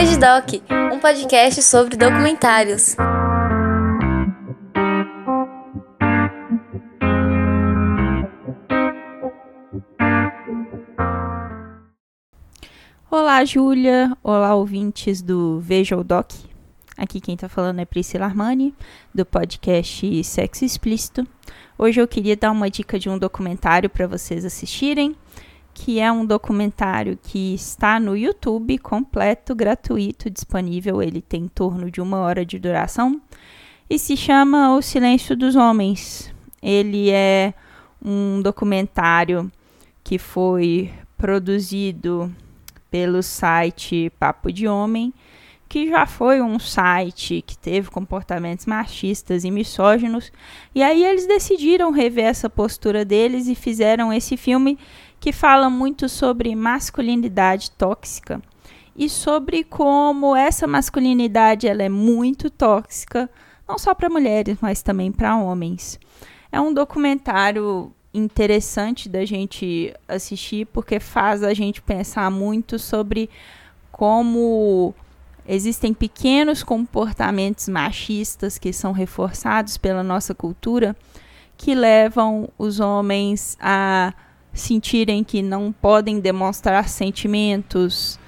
Veja Doc, um podcast sobre documentários. Olá, Júlia. Olá, ouvintes do Veja o Doc. Aqui quem está falando é Priscila Armani, do podcast Sexo Explícito. Hoje eu queria dar uma dica de um documentário para vocês assistirem, que é um documentário que está no YouTube, completo, gratuito, disponível. Ele tem em torno de uma hora de duração e se chama O Silêncio dos Homens. Ele é um documentário que foi produzido pelo site Papo de Homem que já foi um site que teve comportamentos machistas e misóginos, e aí eles decidiram rever essa postura deles e fizeram esse filme que fala muito sobre masculinidade tóxica e sobre como essa masculinidade ela é muito tóxica, não só para mulheres, mas também para homens. É um documentário interessante da gente assistir porque faz a gente pensar muito sobre como Existem pequenos comportamentos machistas que são reforçados pela nossa cultura que levam os homens a sentirem que não podem demonstrar sentimentos,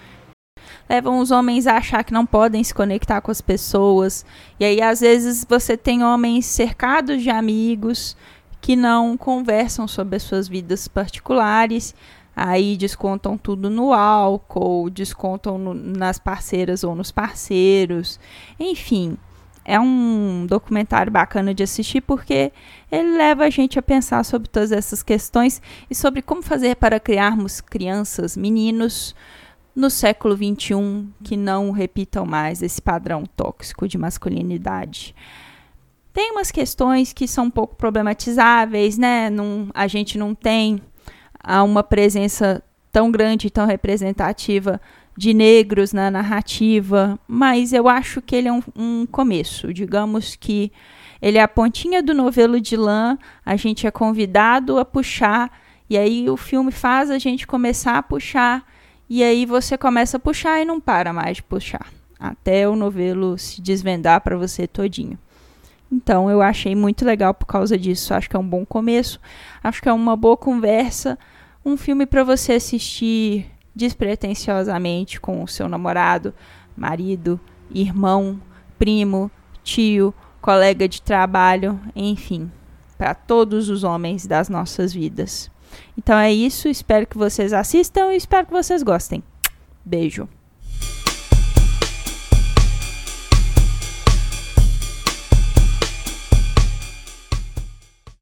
levam os homens a achar que não podem se conectar com as pessoas. E aí, às vezes, você tem homens cercados de amigos que não conversam sobre as suas vidas particulares Aí descontam tudo no álcool, descontam no, nas parceiras ou nos parceiros. Enfim, é um documentário bacana de assistir porque ele leva a gente a pensar sobre todas essas questões e sobre como fazer para criarmos crianças, meninos no século XXI que não repitam mais esse padrão tóxico de masculinidade. Tem umas questões que são um pouco problematizáveis, né? A gente não tem há uma presença tão grande, tão representativa de negros na narrativa, mas eu acho que ele é um, um, começo. Digamos que ele é a pontinha do novelo de lã, a gente é convidado a puxar, e aí o filme faz a gente começar a puxar, e aí você começa a puxar e não para mais de puxar, até o novelo se desvendar para você todinho. Então eu achei muito legal por causa disso. Acho que é um bom começo. Acho que é uma boa conversa. Um filme para você assistir despretensiosamente com o seu namorado, marido, irmão, primo, tio, colega de trabalho, enfim, para todos os homens das nossas vidas. Então é isso. Espero que vocês assistam e espero que vocês gostem. Beijo.